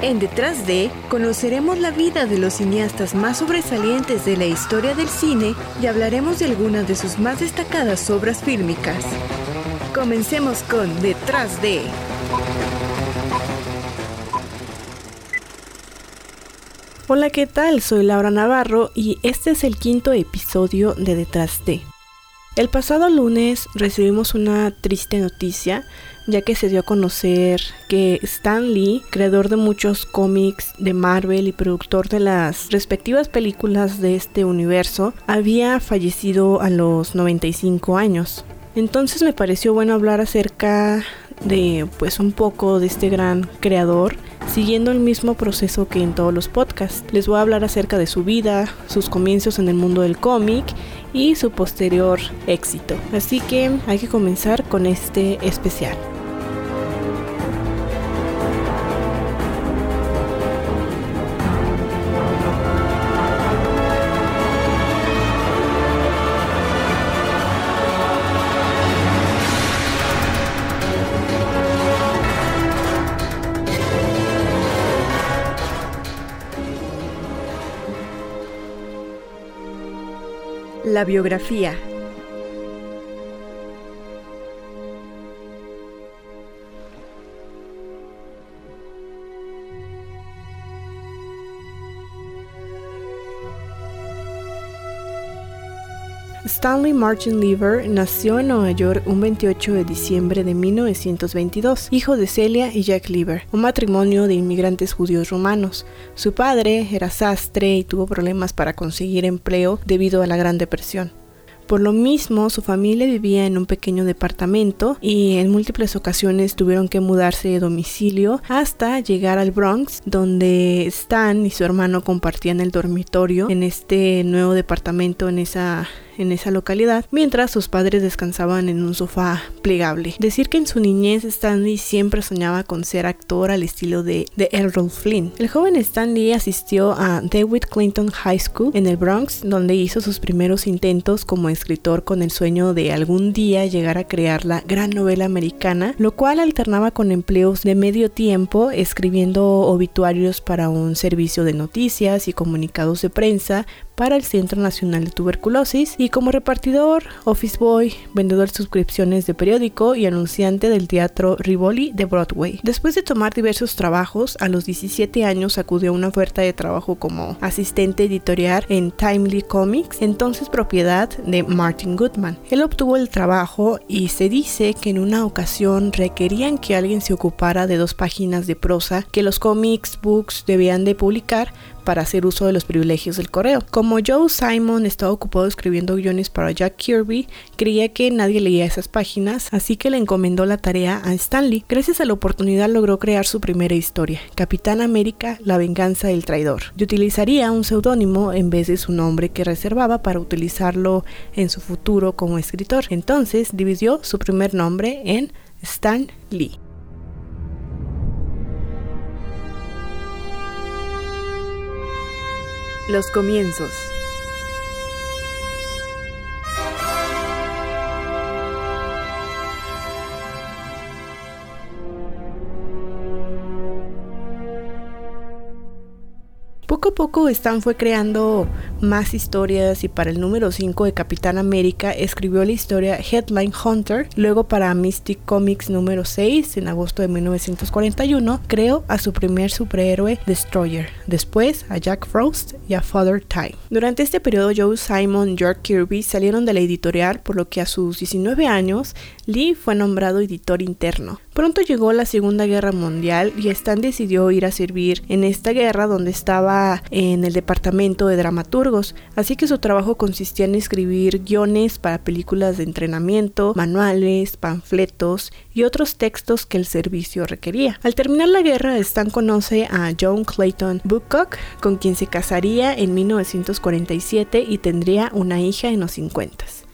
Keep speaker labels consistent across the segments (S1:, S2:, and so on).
S1: En Detrás de, conoceremos la vida de los cineastas más sobresalientes de la historia del cine y hablaremos de algunas de sus más destacadas obras fílmicas. Comencemos con Detrás de. Hola, ¿qué tal? Soy Laura Navarro y este es el quinto episodio de Detrás de. El pasado lunes recibimos una triste noticia, ya que se dio a conocer que Stan Lee, creador de muchos cómics de Marvel y productor de las respectivas películas de este universo, había fallecido a los 95 años. Entonces me pareció bueno hablar acerca de pues un poco de este gran creador siguiendo el mismo proceso que en todos los podcasts. Les voy a hablar acerca de su vida, sus comienzos en el mundo del cómic y su posterior éxito. Así que hay que comenzar con este especial. La biografía. Stanley Martin Lever nació en Nueva York un 28 de diciembre de 1922, hijo de Celia y Jack Lever, un matrimonio de inmigrantes judíos romanos. Su padre era sastre y tuvo problemas para conseguir empleo debido a la Gran Depresión. Por lo mismo, su familia vivía en un pequeño departamento y en múltiples ocasiones tuvieron que mudarse de domicilio hasta llegar al Bronx, donde Stan y su hermano compartían el dormitorio en este nuevo departamento en esa en esa localidad, mientras sus padres descansaban en un sofá plegable. Decir que en su niñez Stanley siempre soñaba con ser actor al estilo de, de Errol Flynn. El joven Stanley asistió a Dewitt Clinton High School en el Bronx, donde hizo sus primeros intentos como escritor con el sueño de algún día llegar a crear la gran novela americana, lo cual alternaba con empleos de medio tiempo escribiendo obituarios para un servicio de noticias y comunicados de prensa para el Centro Nacional de Tuberculosis y como repartidor, office boy, vendedor de suscripciones de periódico y anunciante del teatro Rivoli de Broadway. Después de tomar diversos trabajos, a los 17 años acudió a una oferta de trabajo como asistente editorial en Timely Comics, entonces propiedad de Martin Goodman. Él obtuvo el trabajo y se dice que en una ocasión requerían que alguien se ocupara de dos páginas de prosa que los comics books debían de publicar para hacer uso de los privilegios del correo. Como Joe Simon estaba ocupado escribiendo guiones para Jack Kirby, creía que nadie leía esas páginas, así que le encomendó la tarea a Stanley. Gracias a la oportunidad logró crear su primera historia, Capitán América, la venganza del traidor, y utilizaría un seudónimo en vez de su nombre que reservaba para utilizarlo en su futuro como escritor. Entonces dividió su primer nombre en Stan Lee. Los comienzos. Poco a poco Stan fue creando más historias y para el número 5 de Capitán América escribió la historia Headline Hunter, luego para Mystic Comics número 6 en agosto de 1941 creó a su primer superhéroe Destroyer, después a Jack Frost y a Father Time. Durante este periodo Joe Simon y George Kirby salieron de la editorial por lo que a sus 19 años Lee fue nombrado editor interno. Pronto llegó la Segunda Guerra Mundial y Stan decidió ir a servir en esta guerra donde estaba en el departamento de dramaturgos, así que su trabajo consistía en escribir guiones para películas de entrenamiento, manuales, panfletos y otros textos que el servicio requería. Al terminar la guerra, Stan conoce a John Clayton Bookcock, con quien se casaría en 1947 y tendría una hija en los 50.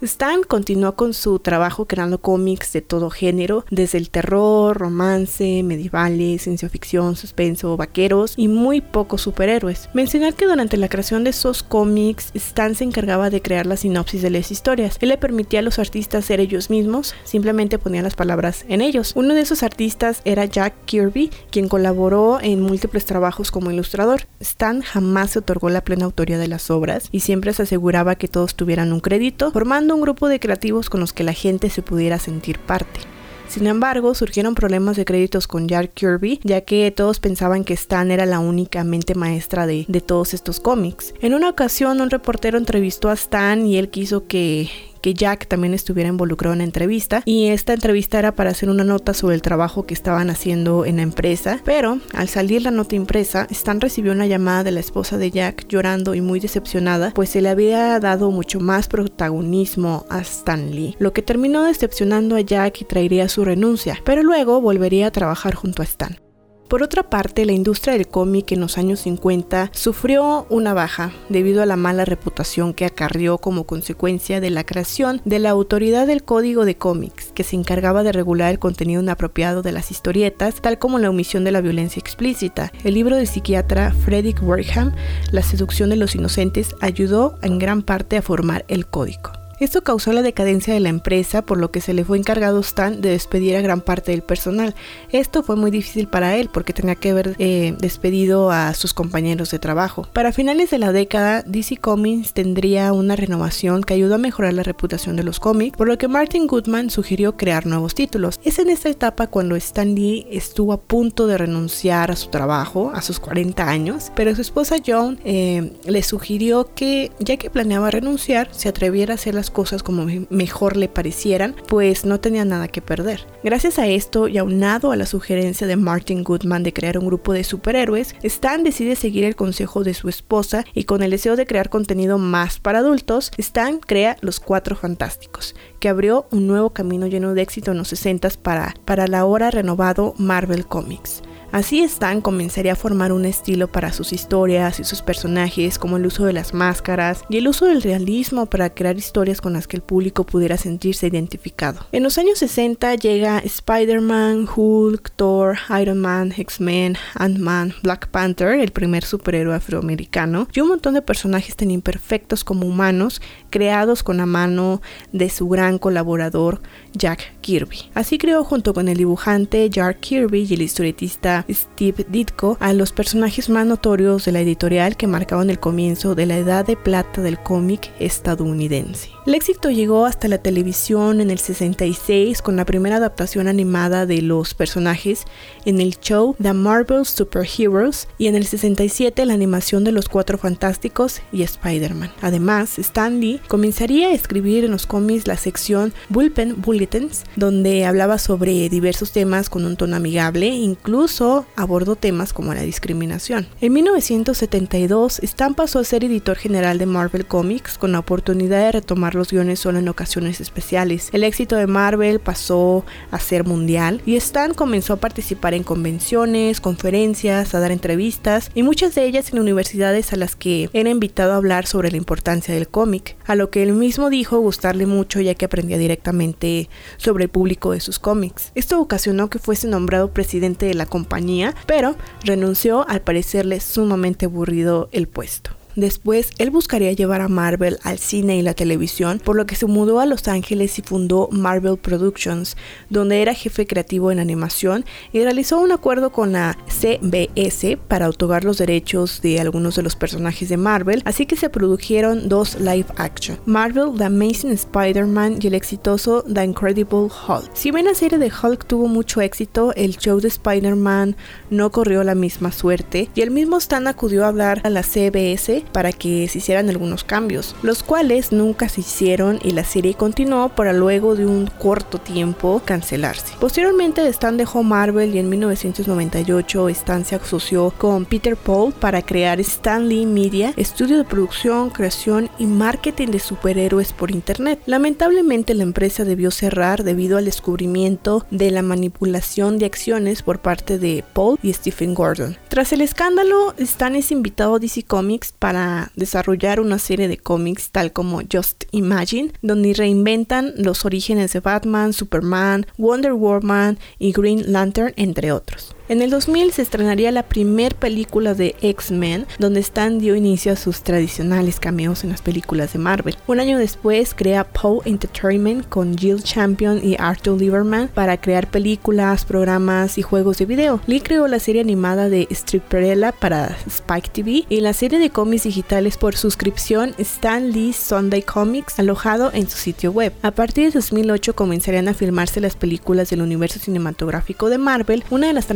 S1: Stan continuó con su trabajo creando cómics de todo género, desde el terror, romance, medievales, ciencia ficción, suspenso, vaqueros y muy pocos superhéroes. Mencionar que durante la creación de esos cómics, Stan se encargaba de crear la sinopsis de las historias. Él le permitía a los artistas ser ellos mismos, simplemente ponía las palabras en ellos. Uno de esos artistas era Jack Kirby, quien colaboró en múltiples trabajos como ilustrador. Stan jamás se otorgó la plena autoría de las obras y siempre se aseguraba que todos tuvieran un crédito, formando un grupo de creativos con los que la gente se pudiera sentir parte. Sin embargo, surgieron problemas de créditos con Jack Kirby, ya que todos pensaban que Stan era la única mente maestra de, de todos estos cómics. En una ocasión, un reportero entrevistó a Stan y él quiso que, Jack también estuviera involucrado en la entrevista y esta entrevista era para hacer una nota sobre el trabajo que estaban haciendo en la empresa, pero al salir la nota impresa, Stan recibió una llamada de la esposa de Jack llorando y muy decepcionada, pues se le había dado mucho más protagonismo a Stan Lee, lo que terminó decepcionando a Jack y traería su renuncia, pero luego volvería a trabajar junto a Stan. Por otra parte, la industria del cómic en los años 50 sufrió una baja debido a la mala reputación que acarrió como consecuencia de la creación de la Autoridad del Código de Cómics, que se encargaba de regular el contenido inapropiado de las historietas, tal como la omisión de la violencia explícita. El libro del psiquiatra Frederick Warham, La seducción de los inocentes, ayudó en gran parte a formar el código. Esto causó la decadencia de la empresa, por lo que se le fue encargado Stan de despedir a gran parte del personal. Esto fue muy difícil para él porque tenía que haber eh, despedido a sus compañeros de trabajo. Para finales de la década, DC Comics tendría una renovación que ayudó a mejorar la reputación de los cómics, por lo que Martin Goodman sugirió crear nuevos títulos. Es en esta etapa cuando Stan Lee estuvo a punto de renunciar a su trabajo a sus 40 años, pero su esposa Joan eh, le sugirió que, ya que planeaba renunciar, se atreviera a hacer las cosas como mejor le parecieran, pues no tenía nada que perder. Gracias a esto y aunado a la sugerencia de Martin Goodman de crear un grupo de superhéroes, Stan decide seguir el consejo de su esposa y con el deseo de crear contenido más para adultos, Stan crea Los Cuatro Fantásticos, que abrió un nuevo camino lleno de éxito en los 60 para, para la ahora renovado Marvel Comics. Así Stan comenzaría a formar un estilo para sus historias y sus personajes, como el uso de las máscaras y el uso del realismo para crear historias con las que el público pudiera sentirse identificado. En los años 60 llega Spider-Man, Hulk, Thor, Iron Man, X-Men, Ant-Man, Black Panther, el primer superhéroe afroamericano, y un montón de personajes tan imperfectos como humanos, creados con la mano de su gran colaborador Jack Kirby. Así creó junto con el dibujante Jack Kirby y el historietista Steve Ditko a los personajes más notorios de la editorial que marcaban el comienzo de la edad de plata del cómic estadounidense. El éxito llegó hasta la televisión en el 66 con la primera adaptación animada de los personajes en el show The Marvel Super Heroes y en el 67 la animación de los Cuatro Fantásticos y Spider-Man. Además, Stan Lee comenzaría a escribir en los cómics la sección Bullpen Bulletins, donde hablaba sobre diversos temas con un tono amigable, incluso abordó temas como la discriminación. En 1972, Stan pasó a ser editor general de Marvel Comics con la oportunidad de retomar los guiones solo en ocasiones especiales. El éxito de Marvel pasó a ser mundial y Stan comenzó a participar en convenciones, conferencias, a dar entrevistas y muchas de ellas en universidades a las que era invitado a hablar sobre la importancia del cómic, a lo que él mismo dijo gustarle mucho ya que aprendía directamente sobre el público de sus cómics. Esto ocasionó que fuese nombrado presidente de la compañía, pero renunció al parecerle sumamente aburrido el puesto. Después, él buscaría llevar a Marvel al cine y la televisión, por lo que se mudó a Los Ángeles y fundó Marvel Productions, donde era jefe creativo en animación y realizó un acuerdo con la CBS para otorgar los derechos de algunos de los personajes de Marvel, así que se produjeron dos live action, Marvel The Amazing Spider-Man y el exitoso The Incredible Hulk. Si bien la serie de Hulk tuvo mucho éxito, el show de Spider-Man no corrió la misma suerte y el mismo Stan acudió a hablar a la CBS para que se hicieran algunos cambios, los cuales nunca se hicieron y la serie continuó para luego de un corto tiempo cancelarse. Posteriormente Stan dejó Marvel y en 1998 Stan se asoció con Peter Paul para crear Stan Lee Media, estudio de producción, creación y marketing de superhéroes por internet. Lamentablemente la empresa debió cerrar debido al descubrimiento de la manipulación de acciones por parte de Paul y Stephen Gordon. Tras el escándalo, Stan es invitado a DC Comics para desarrollar una serie de cómics tal como Just Imagine, donde reinventan los orígenes de Batman, Superman, Wonder Woman y Green Lantern, entre otros. En el 2000 se estrenaría la primer película de X-Men, donde Stan dio inicio a sus tradicionales cameos en las películas de Marvel. Un año después crea Poe Entertainment con Jill Champion y Arthur Lieberman para crear películas, programas y juegos de video. Lee creó la serie animada de Stripperella para Spike TV y la serie de cómics digitales por suscripción Stan Lee Sunday Comics alojado en su sitio web. A partir de 2008 comenzarían a filmarse las películas del universo cinematográfico de Marvel, una de las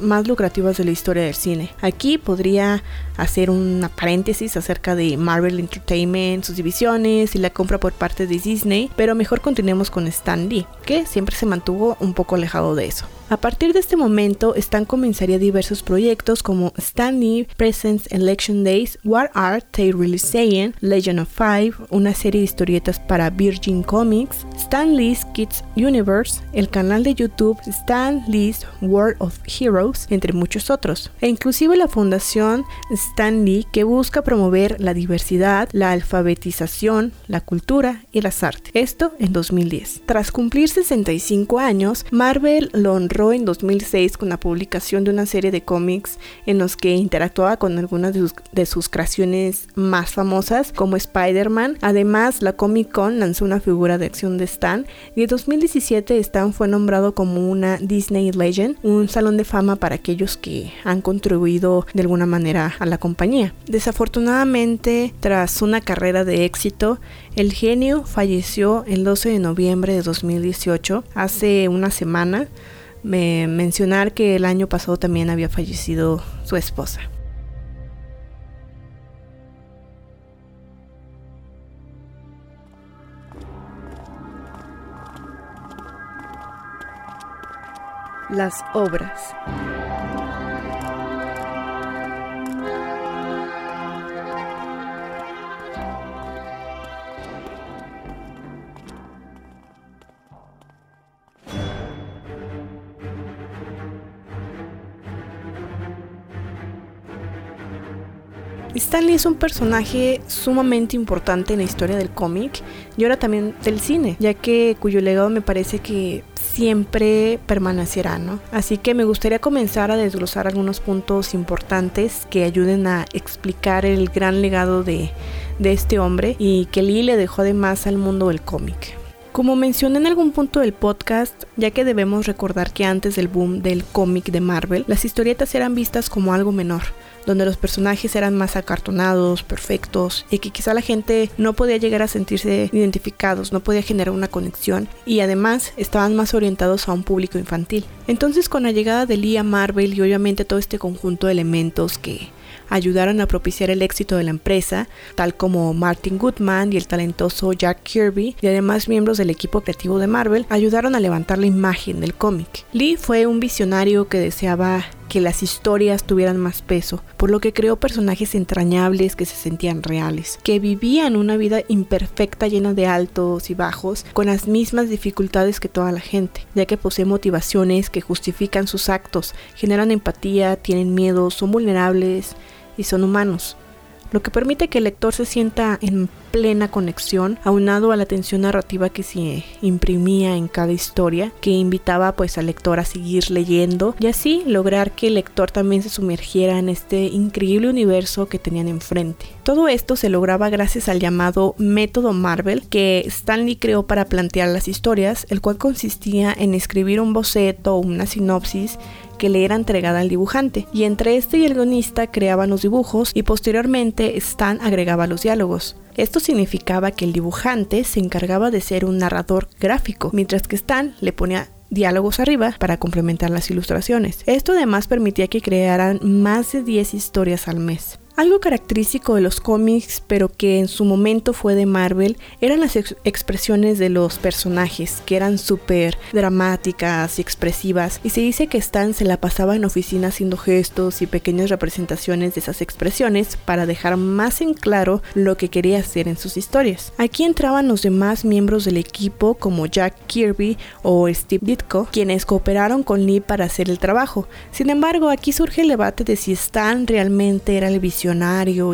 S1: más lucrativas de la historia del cine. Aquí podría hacer una paréntesis acerca de Marvel Entertainment, sus divisiones y la compra por parte de Disney, pero mejor continuemos con Stan Lee, que siempre se mantuvo un poco alejado de eso. A partir de este momento, Stan comenzaría diversos proyectos como Stan Lee Presents Election Days, What Are They Really Saying, Legend of Five, una serie de historietas para Virgin Comics, Stan Lee's Kids Universe, el canal de YouTube Stan Lee's World of Heroes, entre muchos otros, e inclusive la fundación Stan Lee que busca promover la diversidad, la alfabetización, la cultura y las artes. Esto en 2010. Tras cumplir 65 años, Marvel lo honró en 2006 con la publicación de una serie de cómics en los que interactuaba con algunas de sus, creaciones más famosas como Spider-Man. Además, la Comic Con lanzó una figura de acción de Stan y en 2017 Stan fue nombrado como una Disney Legend, un salón de fama para aquellos que han contribuido de alguna manera a la compañía. Desafortunadamente, tras una carrera de éxito, el genio falleció el 12 de noviembre de 2018, hace una semana mencionar que el año pasado también había fallecido su esposa. Las obras. Stanley es un personaje sumamente importante en la historia del cómic y ahora también del cine, ya que cuyo legado me parece que siempre permanecerá, ¿no? Así que me gustaría comenzar a desglosar algunos puntos importantes que ayuden a explicar el gran legado de, de este hombre y que Lee le dejó además al mundo del cómic. Como mencioné en algún punto del podcast, ya que debemos recordar que antes del boom del cómic de Marvel, las historietas eran vistas como algo menor, donde los personajes eran más acartonados, perfectos, y que quizá la gente no podía llegar a sentirse identificados, no podía generar una conexión, y además estaban más orientados a un público infantil. Entonces con la llegada de Lee a Marvel y obviamente todo este conjunto de elementos que ayudaron a propiciar el éxito de la empresa, tal como Martin Goodman y el talentoso Jack Kirby, y además miembros del equipo creativo de Marvel, ayudaron a levantar la imagen del cómic. Lee fue un visionario que deseaba que las historias tuvieran más peso, por lo que creó personajes entrañables que se sentían reales, que vivían una vida imperfecta llena de altos y bajos, con las mismas dificultades que toda la gente, ya que posee motivaciones que justifican sus actos, generan empatía, tienen miedo, son vulnerables y son humanos lo que permite que el lector se sienta en plena conexión, aunado a la tensión narrativa que se imprimía en cada historia, que invitaba pues al lector a seguir leyendo y así lograr que el lector también se sumergiera en este increíble universo que tenían enfrente. Todo esto se lograba gracias al llamado método Marvel que Stanley creó para plantear las historias, el cual consistía en escribir un boceto o una sinopsis que le era entregada al dibujante, y entre este y el guionista creaban los dibujos y posteriormente Stan agregaba los diálogos. Esto significaba que el dibujante se encargaba de ser un narrador gráfico, mientras que Stan le ponía diálogos arriba para complementar las ilustraciones. Esto además permitía que crearan más de 10 historias al mes. Algo característico de los cómics, pero que en su momento fue de Marvel, eran las expresiones de los personajes, que eran súper dramáticas y expresivas. Y se dice que Stan se la pasaba en oficina haciendo gestos y pequeñas representaciones de esas expresiones para dejar más en claro lo que quería hacer en sus historias. Aquí entraban los demás miembros del equipo como Jack Kirby o Steve Ditko, quienes cooperaron con Lee para hacer el trabajo. Sin embargo, aquí surge el debate de si Stan realmente era el visionario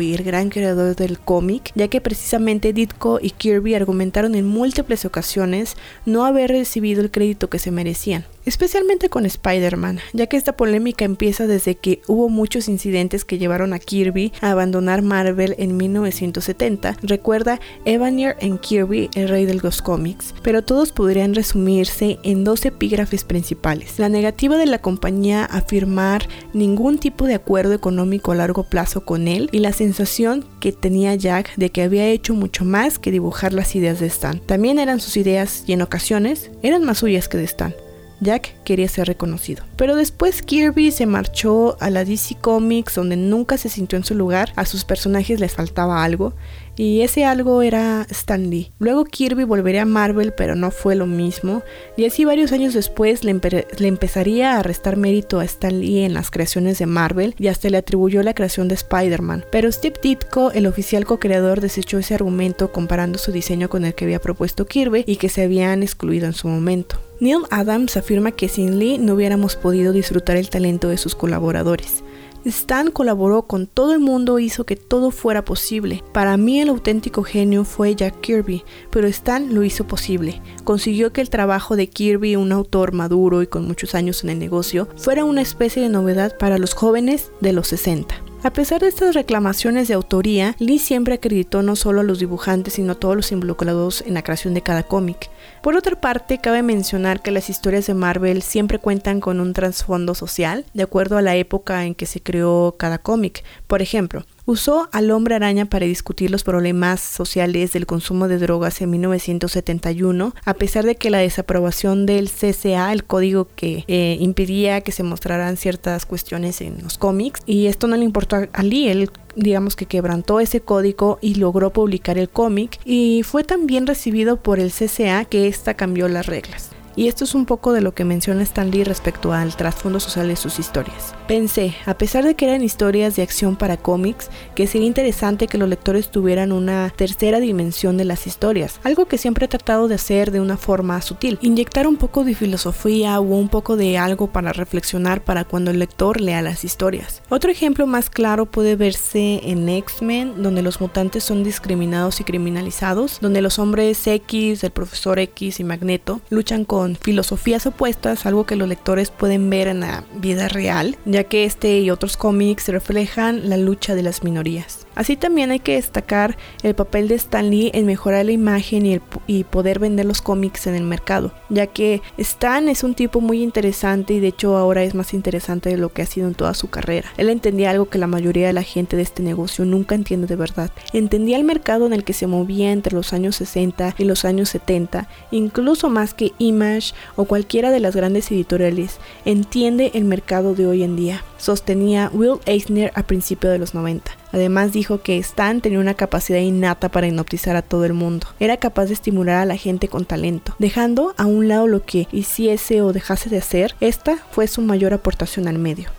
S1: y el gran creador del cómic, ya que precisamente Ditko y Kirby argumentaron en múltiples ocasiones no haber recibido el crédito que se merecían especialmente con Spider-Man, ya que esta polémica empieza desde que hubo muchos incidentes que llevaron a Kirby a abandonar Marvel en 1970. Recuerda Evanier en Kirby, el rey de los cómics, pero todos podrían resumirse en dos epígrafes principales. La negativa de la compañía a firmar ningún tipo de acuerdo económico a largo plazo con él y la sensación que tenía Jack de que había hecho mucho más que dibujar las ideas de Stan. También eran sus ideas y en ocasiones eran más suyas que de Stan. Jack quería ser reconocido. Pero después Kirby se marchó a la DC Comics donde nunca se sintió en su lugar, a sus personajes les faltaba algo y ese algo era Stan Lee. Luego Kirby volvería a Marvel, pero no fue lo mismo, y así varios años después le, empezaría a restar mérito a Stan Lee en las creaciones de Marvel y hasta le atribuyó la creación de Spider-Man. Pero Steve Ditko, el oficial co-creador, desechó ese argumento comparando su diseño con el que había propuesto Kirby y que se habían excluido en su momento. Neil Adams afirma que sin Lee no hubiéramos podido disfrutar el talento de sus colaboradores. Stan colaboró con todo el mundo, hizo que todo fuera posible. Para mí el auténtico genio fue Jack Kirby, pero Stan lo hizo posible. Consiguió que el trabajo de Kirby, un autor maduro y con muchos años en el negocio, fuera una especie de novedad para los jóvenes de los 60. A pesar de estas reclamaciones de autoría, Lee siempre acreditó no solo a los dibujantes, sino a todos los involucrados en la creación de cada cómic. Por otra parte, cabe mencionar que las historias de Marvel siempre cuentan con un trasfondo social, de acuerdo a la época en que se creó cada cómic. Por ejemplo, usó al hombre araña para discutir los problemas sociales del consumo de drogas en 1971, a pesar de que la desaprobación del CCA, el código que eh, impedía que se mostraran ciertas cuestiones en los cómics, y esto no le importó a Lee, él digamos que quebrantó ese código y logró publicar el cómic y fue tan bien recibido por el CCA que esta cambió las reglas. Y esto es un poco de lo que menciona Stan Lee respecto al trasfondo social de sus historias. Pensé, a pesar de que eran historias de acción para cómics, que sería interesante que los lectores tuvieran una tercera dimensión de las historias, algo que siempre he tratado de hacer de una forma sutil, inyectar un poco de filosofía o un poco de algo para reflexionar para cuando el lector lea las historias. Otro ejemplo más claro puede verse en X-Men, donde los mutantes son discriminados y criminalizados, donde los hombres X, el profesor X y Magneto luchan con filosofías opuestas, algo que los lectores pueden ver en la vida real, ya que este y otros cómics reflejan la lucha de las minorías. Así también hay que destacar el papel de Stan Lee en mejorar la imagen y, y, poder vender los cómics en el mercado, ya que Stan es un tipo muy interesante y de hecho ahora es más interesante de lo que ha sido en toda su carrera. Él entendía algo que la mayoría de la gente de este negocio nunca entiende de verdad. Entendía el mercado en el que se movía entre los años 60 y los años 70, incluso más que Image o cualquiera de las grandes editoriales. Entiende el mercado de hoy en día sostenía Will Eisner a principios de los 90. Además dijo que Stan tenía una capacidad innata para hipnotizar a todo el mundo. Era capaz de estimular a la gente con talento, dejando a un lado lo que hiciese o dejase de hacer. Esta fue su mayor aportación al medio.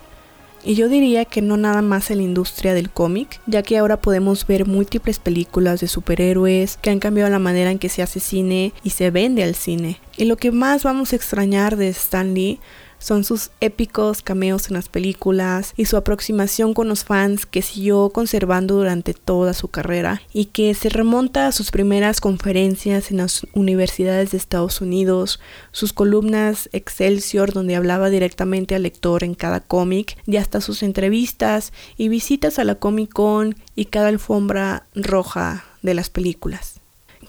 S1: Y yo diría que no nada más en la industria del cómic, ya que ahora podemos ver múltiples películas de superhéroes que han cambiado la manera en que se hace cine y se vende al cine. Y lo que más vamos a extrañar de Stan Lee son sus épicos cameos en las películas y su aproximación con los fans que siguió conservando durante toda su carrera y que se remonta a sus primeras conferencias en las universidades de Estados Unidos, sus columnas Excelsior donde hablaba directamente al lector en cada cómic y hasta sus entrevistas y visitas a la Comic Con y cada alfombra roja de las películas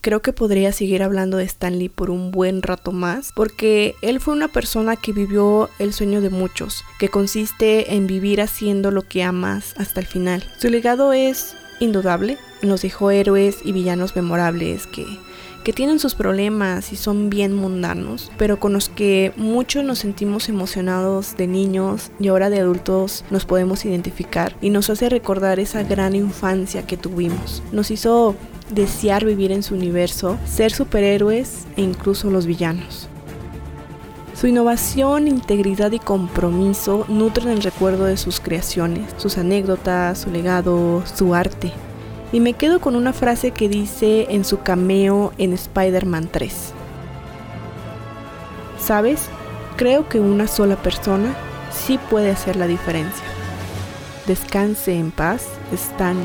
S1: creo que podría seguir hablando de Stanley por un buen rato más, porque él fue una persona que vivió el sueño de muchos, que consiste en vivir haciendo lo que amas hasta el final. Su legado es indudable, nos dejó héroes y villanos memorables que que tienen sus problemas y son bien mundanos, pero con los que muchos nos sentimos emocionados de niños y ahora de adultos nos podemos identificar y nos hace recordar esa gran infancia que tuvimos. Nos hizo desear vivir en su universo, ser superhéroes e incluso los villanos. Su innovación, integridad y compromiso nutren el recuerdo de sus creaciones, sus anécdotas, su legado, su arte. Y me quedo con una frase que dice en su cameo en Spider-Man 3. ¿Sabes? Creo que una sola persona sí puede hacer la diferencia. Descanse en paz, Stan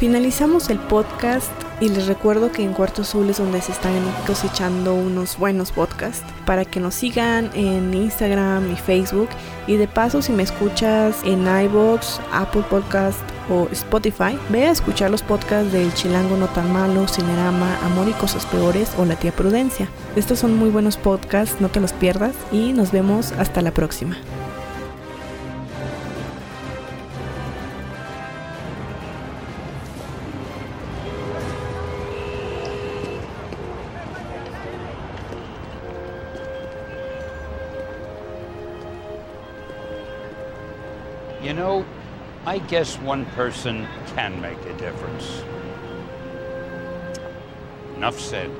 S1: Finalizamos el podcast y les recuerdo que en Cuarto Azul es donde se están cosechando unos buenos podcasts para que nos sigan en Instagram y Facebook y de paso si me escuchas en iBox, Apple Podcast o Spotify, ve a escuchar los podcasts del Chilango No Tan Malo, Cinerama, Amor y Cosas Peores o La Tía Prudencia. Estos son muy buenos podcasts, no te los pierdas y nos vemos hasta la próxima.
S2: I guess one person can make a difference. Enough said.